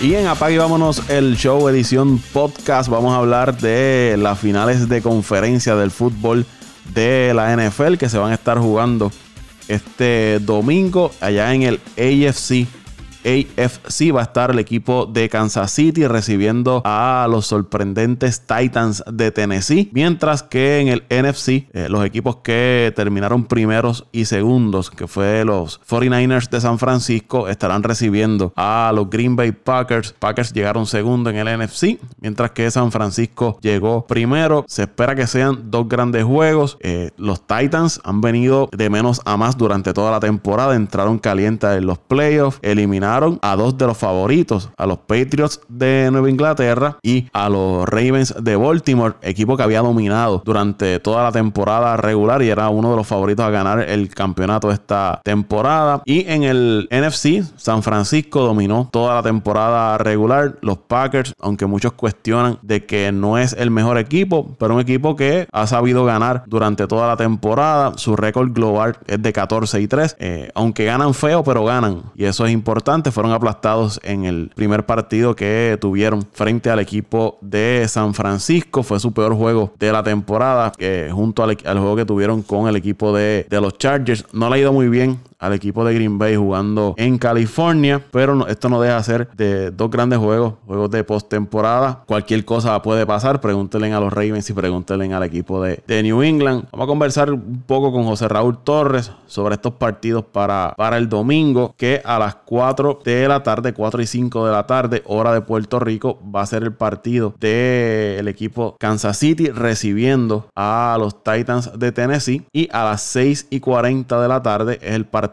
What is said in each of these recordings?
Y en Apague Vámonos el show edición podcast vamos a hablar de las finales de conferencia del fútbol de la NFL que se van a estar jugando este domingo allá en el AFC AFC va a estar el equipo de Kansas City recibiendo a los sorprendentes Titans de Tennessee. Mientras que en el NFC, eh, los equipos que terminaron primeros y segundos, que fue los 49ers de San Francisco, estarán recibiendo a los Green Bay Packers. Packers llegaron segundo en el NFC, mientras que San Francisco llegó primero. Se espera que sean dos grandes juegos. Eh, los Titans han venido de menos a más durante toda la temporada. Entraron calientes en los playoffs, eliminaron a dos de los favoritos, a los Patriots de Nueva Inglaterra y a los Ravens de Baltimore, equipo que había dominado durante toda la temporada regular y era uno de los favoritos a ganar el campeonato esta temporada. Y en el NFC, San Francisco dominó toda la temporada regular. Los Packers, aunque muchos cuestionan de que no es el mejor equipo, pero un equipo que ha sabido ganar durante toda la temporada. Su récord global es de 14 y 3, eh, aunque ganan feo, pero ganan. Y eso es importante fueron aplastados en el primer partido que tuvieron frente al equipo de San Francisco. Fue su peor juego de la temporada, eh, junto al, juego que tuvieron con el equipo de, de los Chargers. No le ha ido muy bien al equipo de Green Bay jugando en California. Pero esto no deja de ser de dos grandes juegos, juegos de postemporada. Cualquier cosa puede pasar. Pregúntenle a los Ravens y pregúntenle al equipo de, New England. Vamos a conversar un poco con José Raúl Torres sobre estos partidos para, para el domingo, que a las 4 de la tarde, 4 y 5 de la tarde, hora de Puerto Rico, va a ser el partido del equipo Kansas City recibiendo a los Titans de Tennessee. Y a las 6 y 40 de la tarde es el partido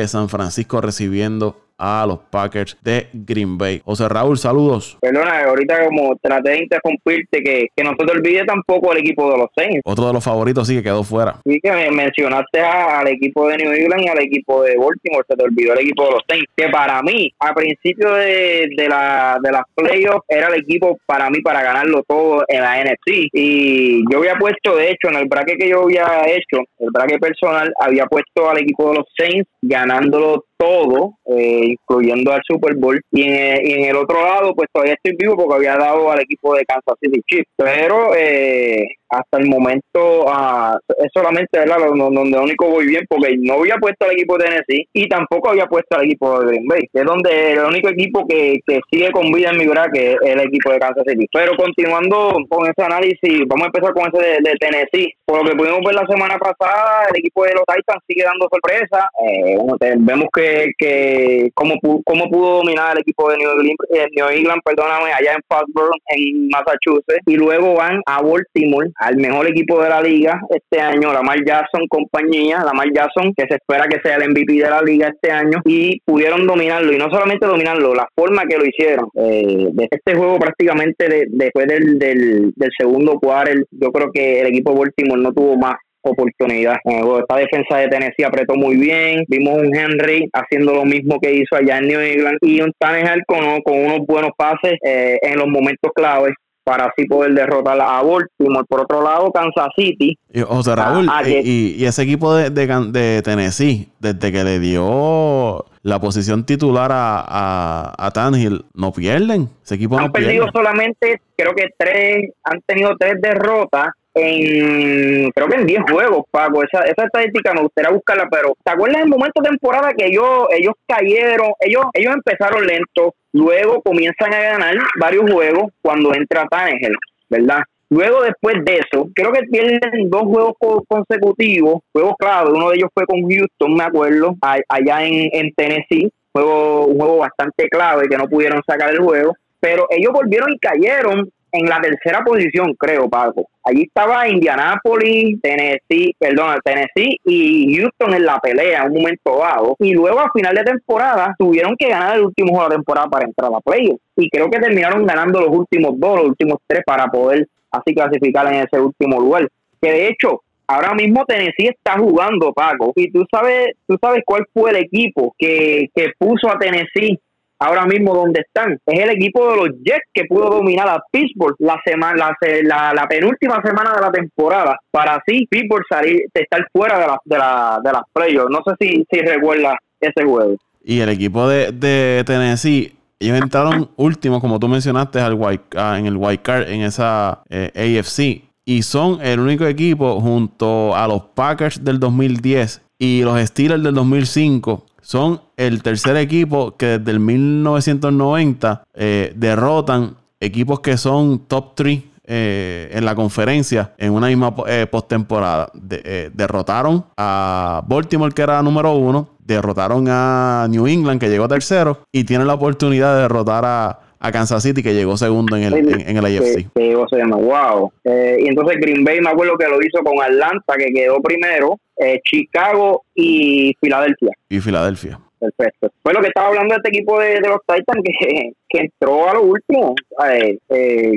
de San Francisco recibiendo a los Packers de Green Bay. José Raúl, saludos. Perdona, ahorita como traté de interrumpirte, que, que no se te olvide tampoco el equipo de los Saints. Otro de los favoritos sí que quedó fuera. Sí, que mencionaste al equipo de New England y al equipo de Baltimore, se te olvidó el equipo de los Saints, que para mí, a principio de, de, la, de las playoffs, era el equipo para mí para ganarlo todo en la NFC. Y yo había puesto, de hecho, en el bracket que yo había hecho, el bracket personal, había puesto al equipo de los Saints ganándolo todo, eh, incluyendo al Super Bowl. Y en, el otro lado, pues todavía estoy vivo porque había dado al equipo de Kansas City Chiefs. Pero eh, hasta el momento ah, es solamente ¿verdad? donde único voy bien porque no había puesto al equipo de Tennessee y tampoco había puesto al equipo de Green Bay, es donde el único equipo que, que sigue con vida en mi que es el equipo de Kansas City. Pero continuando con ese análisis, vamos a empezar con ese de, Tennessee. Por lo que pudimos ver la semana pasada, el equipo de los Titans sigue dando sorpresa. Eh, vemos que, que cómo, cómo pudo dominar el equipo de New England, eh, New England perdóname, allá en Foxborough, en Massachusetts, y luego van a Baltimore al mejor equipo de la liga este año, Lamar Jackson compañía, Lamar Jackson, que se espera que sea el MVP de la liga este año, y pudieron dominarlo, y no solamente dominarlo, la forma que lo hicieron. Eh, de este juego prácticamente después del, del, segundo quarter, yo creo que el equipo de Baltimore no tuvo más oportunidad. esta defensa de Tennessee apretó muy bien. Vimos un Henry haciendo lo mismo que hizo allá en New England y un Tannehill con, con unos buenos pases eh, en los momentos claves para así poder derrotar a Baltimore. Por otro lado, Kansas City. Y, Raúl, y, ese equipo de, de, Tennessee, desde que le dio la posición titular a, a, a Tannehill, no pierden. Ese equipo han perdido solamente, creo que tres, han tenido tres derrotas en creo que en 10 juegos, Paco. Esa, esa estadística me gustaría buscarla, pero ¿te acuerdas el momento de temporada que ellos, ellos cayeron? Ellos, ellos empezaron lento, luego comienzan a ganar varios juegos cuando entra Tannehill, ¿verdad? Luego, después de eso, creo que tienen dos juegos consecutivos, juegos clave. Uno de ellos fue con Houston, me acuerdo, allá en, en Tennessee. Juego, un juego bastante clave que no pudieron sacar el juego. Pero ellos volvieron y cayeron en la tercera posición, creo, Paco. Allí estaba Indianapolis, Tennessee, perdón, Tennessee y Houston en la pelea, un momento dado. Y luego a final de temporada tuvieron que ganar el último juego de temporada para entrar a playoffs. Y creo que terminaron ganando los últimos dos, los últimos tres para poder así clasificar en ese último lugar. Que de hecho, ahora mismo Tennessee está jugando, Paco. Y tú sabes, tú sabes cuál fue el equipo que, que puso a Tennessee ahora mismo donde están. Es el equipo de los Jets que pudo dominar a Pittsburgh la semana, la, la, penúltima semana de la temporada para así Pittsburgh salir, estar fuera de, la, de, la, de las playoffs. No sé si, si recuerda ese juego. Y el equipo de, de Tennessee ellos entraron últimos, como tú mencionaste, al en el White Card en esa eh, AFC. Y son el único equipo junto a los Packers del 2010 y los Steelers del 2005. Son el tercer equipo que desde el 1990 eh, derrotan equipos que son top 3 eh, en la conferencia en una misma postemporada. derrotaron a Baltimore, que era número uno derrotaron a New England, que llegó tercero, y tienen la oportunidad de derrotar a, Kansas City, que llegó segundo en el, en, el AFC. wow. Eh, y entonces Green Bay, me acuerdo que lo hizo con Atlanta, que quedó primero, eh, Chicago y Filadelfia. Y Filadelfia. Perfecto. Fue lo que estaba hablando de este equipo de, los Titans que, que, entró a lo último, eh,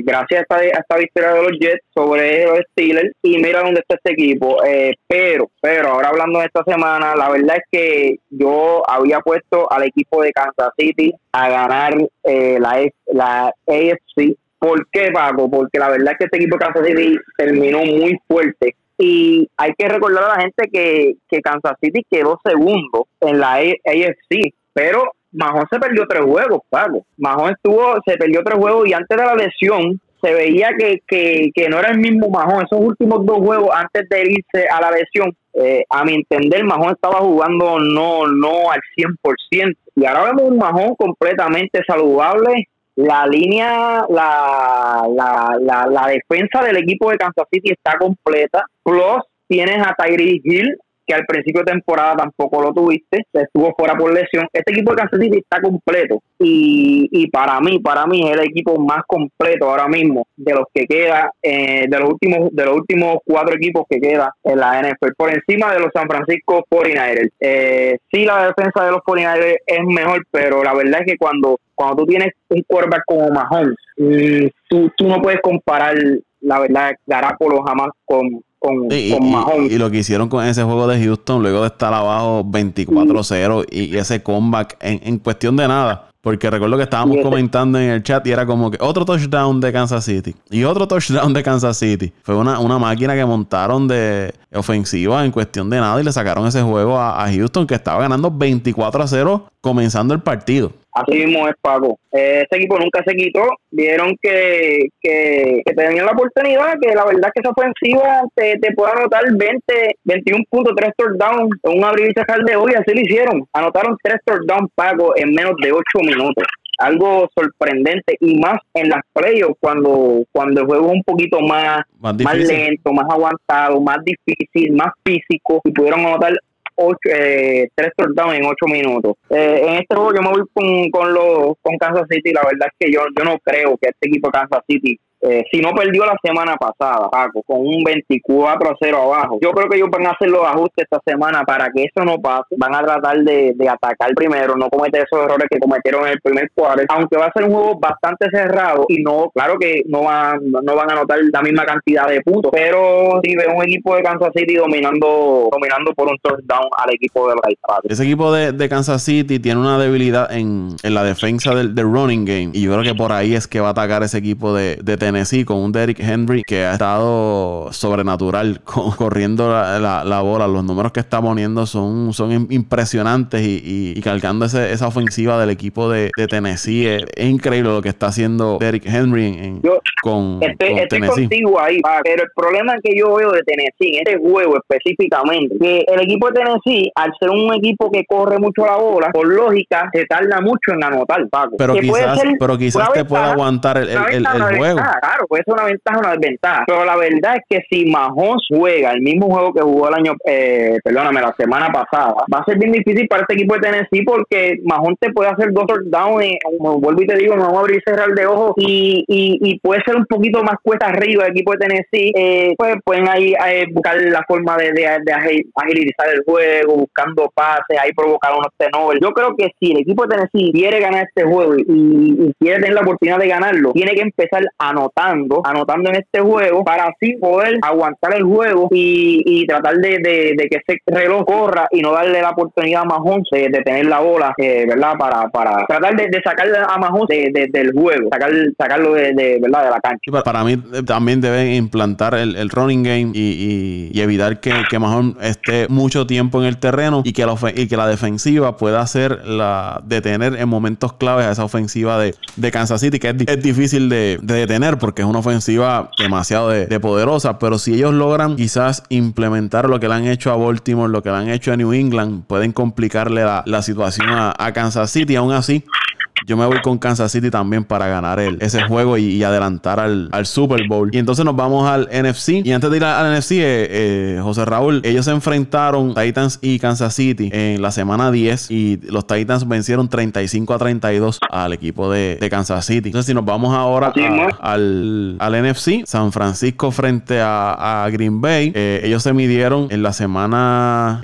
gracias a esta, victoria de los Jets sobre los Steelers. Y mira dónde está este equipo. Eh, pero, pero ahora hablando de esta semana, la verdad es que yo había puesto al equipo de Kansas City a ganar eh, la, la AFC. ¿Por qué, Paco? Porque la verdad es que este equipo de Kansas City terminó muy fuerte y hay que recordar a la gente que, que Kansas City quedó segundo en la AFC, pero Mahón se perdió tres juegos, Paco. Mahón estuvo, se perdió tres juegos y antes de la lesión se veía que, que, que no era el mismo Mahón. Esos últimos dos juegos antes de irse a la lesión, eh, a mi entender, Mahón estaba jugando no, no al 100%. Y ahora vemos un Mahón completamente saludable, la línea, la, la, la, la, defensa del equipo de Kansas City está completa. Plus, tienes a Tyree Hill, que al principio de temporada tampoco lo tuviste, estuvo fuera por lesión. Este equipo de Kansas City está completo y, y para mí, para mí es el equipo más completo ahora mismo de los que queda, eh, de los últimos de los últimos cuatro equipos que queda en la NFL, por encima de los San Francisco 49ers. Eh, sí, la defensa de los 49ers es mejor, pero la verdad es que cuando cuando tú tienes un quarterback como Mahomes, mm, tú, tú no puedes comparar, la verdad, Garapolo jamás con, con. Y, lo que hicieron con ese juego de Houston, luego de estar abajo 24-0 y, ese comeback en, en cuestión de nada. Porque recuerdo que estábamos comentando en el chat y era como que otro touchdown de Kansas City y otro touchdown de Kansas City. Fue una, una máquina que montaron de ofensiva en cuestión de nada y le sacaron ese juego a, a Houston que estaba ganando 24 a 0 comenzando el partido. Así mismo es, Paco. Eh, este equipo nunca se quitó. Vieron que, que, tenían la oportunidad, que la verdad es que esa ofensiva te, te puede anotar 20, 21 puntos, 3 touchdowns en un abrir y cerrar de hoy. Así lo hicieron. Anotaron 3 touchdowns, Paco, en menos de 8 minutos algo sorprendente y más en las playoffs cuando cuando el juego es un poquito más, más, más, lento, más aguantado, más difícil, más físico y pudieron anotar ocho, eh, tres touchdowns en ocho minutos. Eh, en este juego yo me voy con, con, los, con Kansas City. La verdad es que yo, yo no creo que este equipo Kansas City eh, si no perdió la semana pasada, Paco, con un 24 a 0 abajo, yo creo que ellos van a hacer los ajustes esta semana para que eso no pase. Van a tratar de, atacar primero, no cometer esos errores que cometieron en el primer cuadro, aunque va a ser un juego bastante cerrado y no, claro que no van, no van a anotar la misma cantidad de puntos, pero si ve un equipo de Kansas City dominando, dominando por un touchdown al equipo de los Ese equipo de, Kansas City tiene una debilidad en, la defensa del, running game y yo creo que por ahí es que va a atacar ese equipo de, de Tennessee con un Derrick Henry que ha estado sobrenatural corriendo la, bola. Los números que está poniendo son, son impresionantes y, cargando esa ofensiva del equipo de, Tennessee. Es, increíble lo que está haciendo Derrick Henry en, con, estoy, contigo ahí, pero el problema que yo veo de Tennessee en este juego específicamente, que el equipo de Tennessee, al ser un equipo que corre mucho la bola, por lógica, se tarda mucho en anotar, Paco. Pero quizás, pero quizás te pueda aguantar el, el, juego. Claro, puede ser una ventaja o una desventaja. Pero la verdad es que si Mahomes juega el mismo juego que jugó el año, eh, perdóname, la semana pasada, va a ser bien difícil para este equipo de Tennessee porque Mahomes te puede hacer dos touchdowns, vuelvo y te digo, no vamos a abrir y cerrar de ojos y, puede ser un poquito más cuesta arriba el equipo de Tennessee. Eh, pues pueden ahí eh, buscar la forma de, de, agilizar el juego, buscando pases, ahí provocar unos tenores. Yo creo que si el equipo de Tennessee quiere ganar este juego y, y quiere tener la oportunidad de ganarlo, tiene que empezar a anotar anotando, anotando en este juego para así poder aguantar el juego y, y tratar de, de, que ese reloj corra y no darle la oportunidad a Mahomes de, tener la bola, eh, ¿verdad? Para, para tratar de, de sacarle a Mahomes del juego, sacar, sacarlo de, ¿verdad? de la cancha. Para mí eh, también deben implantar el, running game y, y, evitar que, que Mahomes esté mucho tiempo en el terreno y que la, y que la defensiva pueda hacer la detener en momentos claves a esa ofensiva de, de Kansas City, que es, es difícil de, detener porque es una ofensiva demasiado de, poderosa, pero si ellos logran quizás implementar lo que le han hecho a Baltimore, lo que le han hecho a New England, pueden complicarle la, la situación a, a Kansas City, aún así yo me voy con Kansas City también para ganar el, ese juego y, adelantar al, Super Bowl. Y entonces nos vamos al NFC. Y antes de ir al NFC, eh, eh, José Raúl, ellos se enfrentaron Titans y Kansas City en la semana 10 y los Titans vencieron 35 a 32 al equipo de, Kansas City. Entonces, si nos vamos ahora al, al, NFC, San Francisco frente a, Green Bay, eh, ellos se midieron en la semana,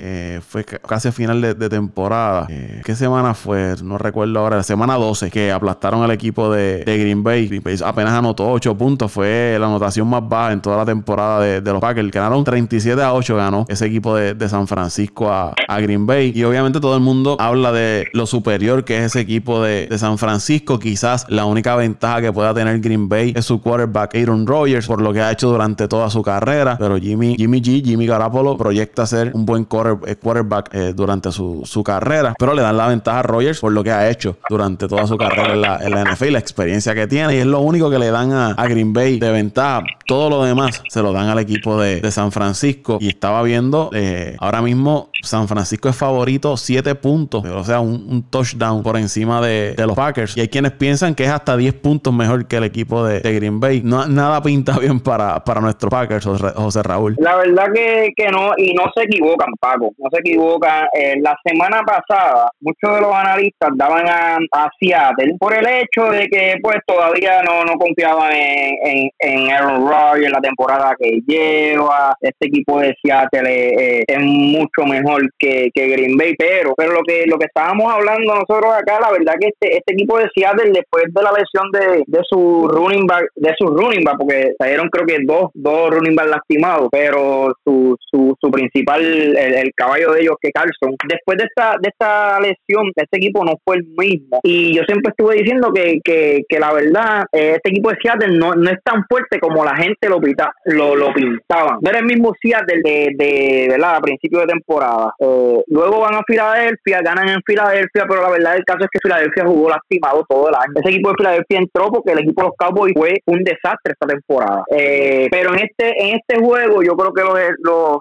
fue casi a final de, de temporada. ¿Qué semana fue? No recuerdo ahora, la semana 2 que aplastaron al equipo de, Green Bay. Green Bay apenas anotó 8 puntos. Fue la anotación más baja en toda la temporada de, los Packers. Ganaron 37 a 8, ganó ese equipo de, San Francisco a, Green Bay. Y obviamente todo el mundo habla de lo superior que es ese equipo de, San Francisco. Quizás la única ventaja que pueda tener Green Bay es su quarterback Aaron Rodgers, por lo que ha hecho durante toda su carrera. Pero Jimmy, Jimmy G, Jimmy Garapolo proyecta ser un buen eh, quarterback eh, durante su, su carrera. Pero le dan la ventaja a Rodgers por lo que ha hecho durante toda su carrera en la, en la NFL la experiencia que tiene. Y es lo único que le dan a, Green Bay de ventaja. Todo lo demás se lo dan al equipo de, San Francisco. Y estaba viendo, eh, ahora mismo San Francisco es favorito 7 puntos, o sea, un, touchdown por encima de, los Packers. Y hay quienes piensan que es hasta 10 puntos mejor que el equipo de, Green Bay. No, nada pinta bien para, para nuestros Packers, José Raúl. La verdad que, que no, y no se equivocan, Paco, no se equivocan. Eh, la semana pasada, muchos de los analistas daban a, a por el hecho de que pues todavía no, no confiaban en, en, Aaron Rodgers, la temporada que lleva, este equipo de Seattle eh, es mucho mejor que, Green Bay, pero pero lo que lo que estábamos hablando nosotros acá, la verdad que este, este equipo de Seattle después de la lesión de, de su running back, de su running back, porque salieron creo que dos, dos running back lastimados, pero su, su, su principal, el, caballo de ellos que Carlson, después de esta, de esta lesión, este equipo no fue el mismo. Y yo siempre estuve diciendo que, que, que la verdad, eh, este equipo de Seattle no, no es tan fuerte como la gente lo, pita, lo, lo pintaban. No era el mismo Seattle de, de ¿verdad? a principio de temporada. Luego van a Filadelfia, ganan en Filadelfia, pero la verdad el caso es que Filadelfia jugó lastimado todo el año. Ese equipo de Filadelfia entró porque el equipo de los Cowboys fue un desastre esta temporada. Eh, pero en este en este juego yo creo que los, los,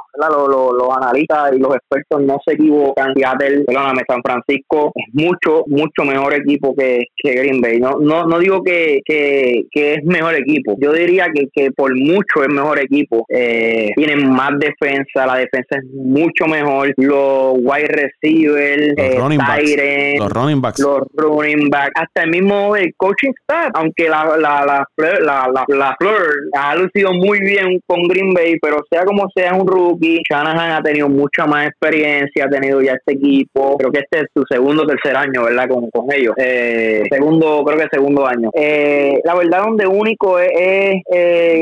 los, los, analistas y los expertos no se equivocan. Seattle, perdóname, San Francisco es mucho, mucho mejor equipo que, que Green Bay. No, no, no digo que, que, es mejor equipo. Yo diría que, que por mucho es mejor equipo. Eh, tienen más defensa, la defensa es mucho mejor. Los wide receivers, los, eh, running, backs, los running backs, los running backs, hasta el mismo el coaching staff, aunque la, la, la, la, la, la Fleur ha lucido muy bien con Green Bay, pero sea como sea un rookie, Shanahan ha tenido mucha más experiencia, ha tenido ya este equipo, creo que este es su segundo o tercer año, ¿verdad? Con, con ellos. Eh, segundo, creo que segundo año. Eh, la verdad, donde único es,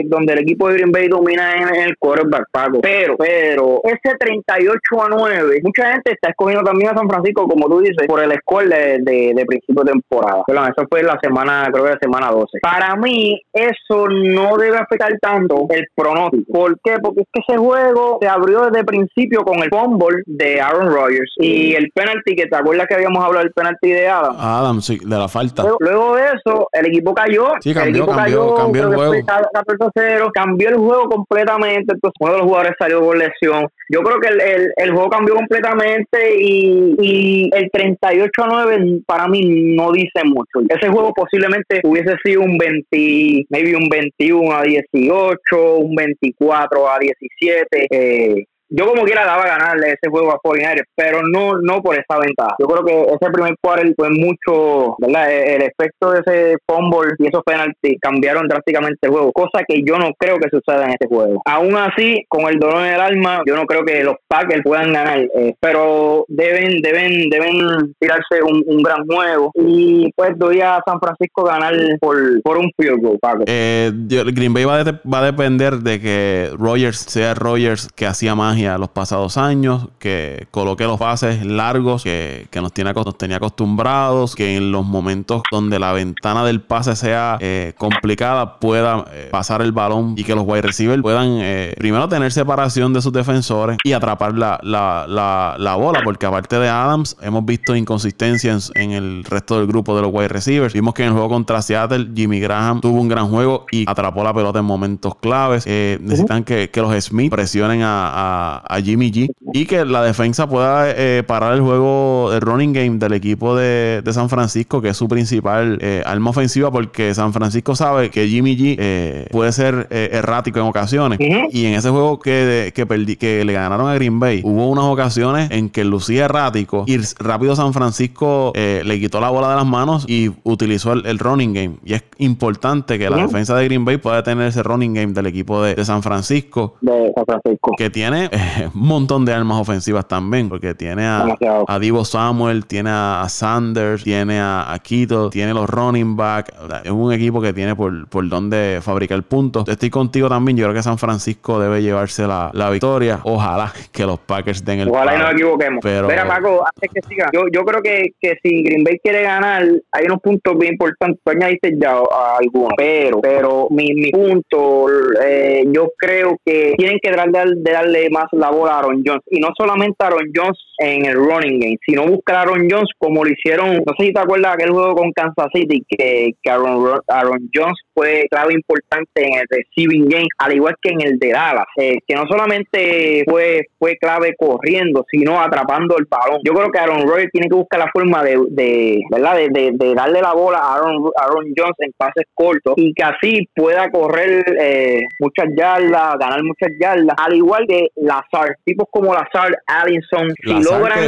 donde el equipo de Green Bay domina en, el quarterback pago. Pero, pero, ese 38 a 9, mucha gente está escogiendo también a San Francisco, como tú dices, por el score de, de, principio de temporada. Perdón, eso fue la semana, creo que la semana 12. Para mí, eso no debe afectar tanto el pronóstico. ¿Por qué? Porque es que ese juego se abrió desde el principio con el fumble de Aaron Rodgers y el penalty, que te acuerdas que habíamos hablado del penalty de Adam. Adam, sí, de la falta. Luego, de eso, el equipo cayó. Sí, cambió, el equipo cambió, cambió el juego. cambió el juego completamente. Entonces, uno de los jugadores salió por lesión. Yo creo que el, el, juego cambió completamente y, y, el 38 a 9 para mí no dice mucho. Ese juego posiblemente hubiese sido un 20, maybe un 21 a 18, un 24 a 17. Eh, yo como quiera daba a ganarle ese juego a 49 pero no no por esa ventaja. Yo creo que ese primer quarter fue mucho, ¿verdad? E, el, efecto de ese fumble y esos penaltis cambiaron drásticamente el juego, cosa que yo no creo que suceda en este juego. Aún así, con el dolor en el alma, yo no creo que los Packers puedan ganar, eh, pero deben deben deben tirarse un, gran juego y pues doy a San Francisco ganar por, por un field goal. Eh, Green Bay va, va a depender de que Rogers sea Rogers que hacía magia los pasados años, que coloque los pases largos que, nos, tiene, nos tenía acostumbrados, que en los momentos donde la ventana del pase sea eh, complicada pueda eh, pasar el balón y que los wide receivers puedan eh, primero tener separación de sus defensores y atrapar la, la, bola, porque aparte de Adams hemos visto inconsistencias en, el resto del grupo de los wide receivers. Vimos que en el juego contra Seattle Jimmy Graham tuvo un gran juego y atrapó la pelota en momentos claves. necesitan que, los Smith presionen a, Jimmy G y que la defensa pueda parar el juego de running game del equipo de, San Francisco, que es su principal eh, arma ofensiva, porque San Francisco sabe que Jimmy G eh, puede ser eh, errático en ocasiones. Y en ese juego que, que, que le ganaron a Green Bay, hubo unas ocasiones en que lucía errático y rápido San Francisco le quitó la bola de las manos y utilizó el, running game. Y es importante que la defensa de Green Bay pueda tener ese running game del equipo de, San Francisco. De San Francisco. Que tiene un montón de armas ofensivas también, porque tiene a, a Divo Samuel, tiene a Sanders, tiene a, a tiene los running back. Es un equipo que tiene por, por donde fabricar puntos. Estoy contigo también. Yo creo que San Francisco debe llevarse la, la victoria. Ojalá que los Packers den el. Ojalá y no nos equivoquemos. Pero... Mira, Paco, antes que siga, yo, yo creo que, que si Green Bay quiere ganar, hay unos puntos bien importantes. Tú añadiste ya algunos, pero, pero mi, mi punto, eh, yo creo que tienen que tratar de darle más la Aaron Jones. Y no solamente Aaron Jones en el running game, sino buscar a Aaron Jones como lo hicieron, no sé si te acuerdas aquel juego con Kansas City, que, que Aaron, Aaron Jones fue clave importante en el receiving game, al igual que en el de Dallas, eh, que no solamente fue, fue clave corriendo, sino atrapando el balón. Yo creo que Aaron Rodgers tiene que buscar la forma de, de ¿verdad? De, de, darle la bola a Aaron, Aaron Jones en pases cortos y que así pueda correr eh, muchas yardas, ganar muchas yardas, al igual que Lazard, tipos como Lazard, Allison, si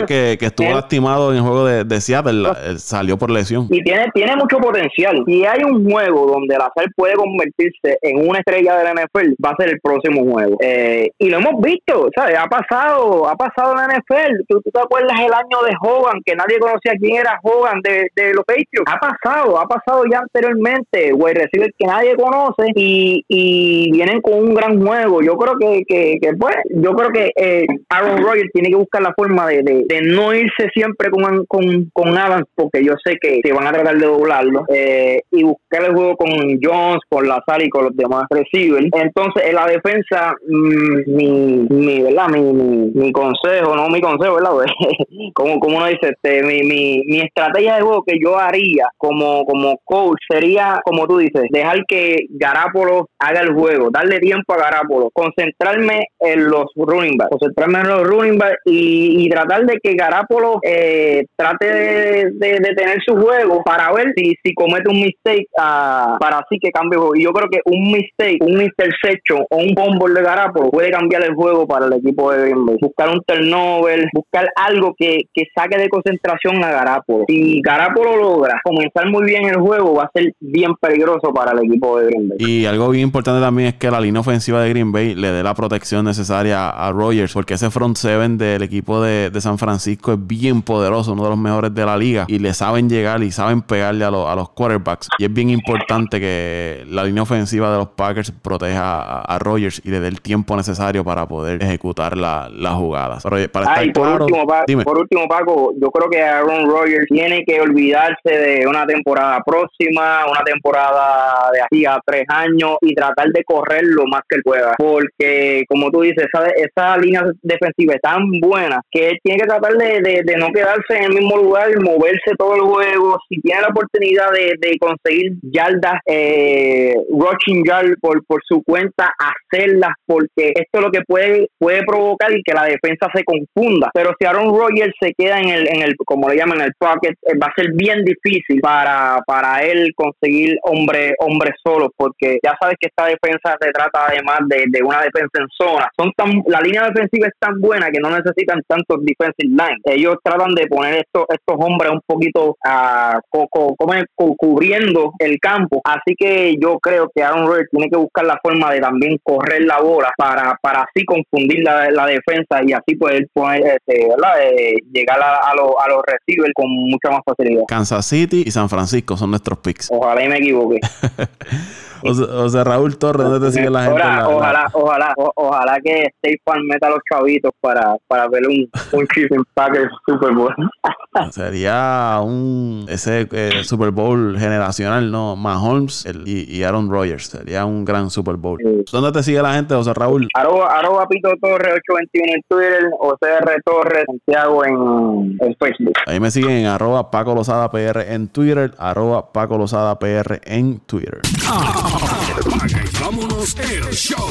Que, que, estuvo lastimado en el juego de, de Seattle, salió por lesión. Y tiene, tiene mucho potencial. Si hay un juego donde Lazard puede convertirse en una estrella de la NFL, va a ser el próximo juego. Eh, y lo hemos visto, ¿sabes? Ha pasado, ha pasado en la NFL. ¿Tú, te acuerdas el año de Hogan, que nadie conocía quién era Hogan de, de los Patriots? Ha pasado, ha pasado ya anteriormente, güey, recibe que nadie conoce y, y vienen con un gran juego. Yo creo que, que, que pues, yo creo que eh, Aaron Rodgers tiene que buscar la forma de, no irse siempre con, con, con Adams, porque yo sé que, se van a tratar de doblarlo, eh, y buscar el juego con Jones, con Lazar y con los demás receivers. Entonces, en la defensa, mm, mi, mi, ¿verdad? Mi, mi, consejo, no mi consejo, ¿verdad? como, como uno dice, este, mi, mi, mi estrategia de juego que yo haría como, como coach sería, como tú dices, dejar que Garapolo haga el juego, darle tiempo a Garapolo, concentrarme en los running backs, concentrarme en los running backs y, tratar de que Garapolo eh, trate de, de, tener su juego para ver si, si comete un mistake uh, para así que cambie el juego. Y yo creo que un mistake, un interception o un bombo de Garapolo puede cambiar el juego para el equipo de Green Bay. Buscar un turnover, buscar algo que, que saque de concentración a Garapolo. Si Garapolo logra comenzar muy bien el juego, va a ser bien peligroso para el equipo de Green Bay. Y algo bien importante también es que la línea ofensiva de Green Bay le dé la protección necesaria a Rogers, porque ese front seven del equipo de, de San Francisco es bien poderoso, uno de los mejores de la liga, y le saben llegar y saben pegarle a, a los quarterbacks. Y es bien importante que la línea ofensiva de los Packers proteja a, Rogers y le dé el tiempo necesario para poder ejecutar las jugadas. para por, último, por último, Paco, yo creo que Aaron Rodgers tiene que olvidarse de una temporada próxima, una temporada de aquí a tres años y tratar de correr lo más que él pueda. Porque, como tú dices, esa, esa línea defensiva es tan buena que él tiene que tratar de, de, no quedarse en el mismo lugar, moverse todo el juego. Si tiene la oportunidad de, de conseguir yardas, eh, rushing yard por, por su cuenta, hacerlas, porque esto es lo que puede, puede provocar que la defensa se confunda. Pero si Aaron Rodgers se queda en el, en el como le llaman, el pocket, eh, va a ser bien difícil para, para él conseguir hombre, hombre solo, porque ya sabes que esta defensa se trata además de, de una defensa en zona. Son tan, la línea defensiva es tan buena que no necesitan tantos defensive line. Ellos tratan de poner estos, estos hombres un poquito uh, cubriendo el campo. Así que yo creo que Aaron Rodgers tiene que buscar la forma de también correr la bola para, para así confundir la, la defensa y así poder poner, este, eh, llegar a, a, los, a los receivers con mucha más facilidad. Kansas City y San Francisco son nuestros picks. Ojalá y me equivoque. O sea, Raúl Torres, ¿dónde te sigue la gente? ojalá, ojalá, ojalá que State Farm meta a los chavitos para, para ver un, un Chiefs Packers Super Bowl. Sería un ese eh, Super Bowl generacional, ¿no? Mahomes el, y, Aaron Rodgers. Sería un gran Super Bowl. ¿Dónde te sigue la gente, José Raúl? Arroba, arroba Pito Torres 821 en Twitter, OCR Torres Santiago en, en, Facebook. Ahí me siguen en arroba Paco Lozada PR en Twitter, arroba Paco Lozada PR en Twitter. Apaga y vámonos el show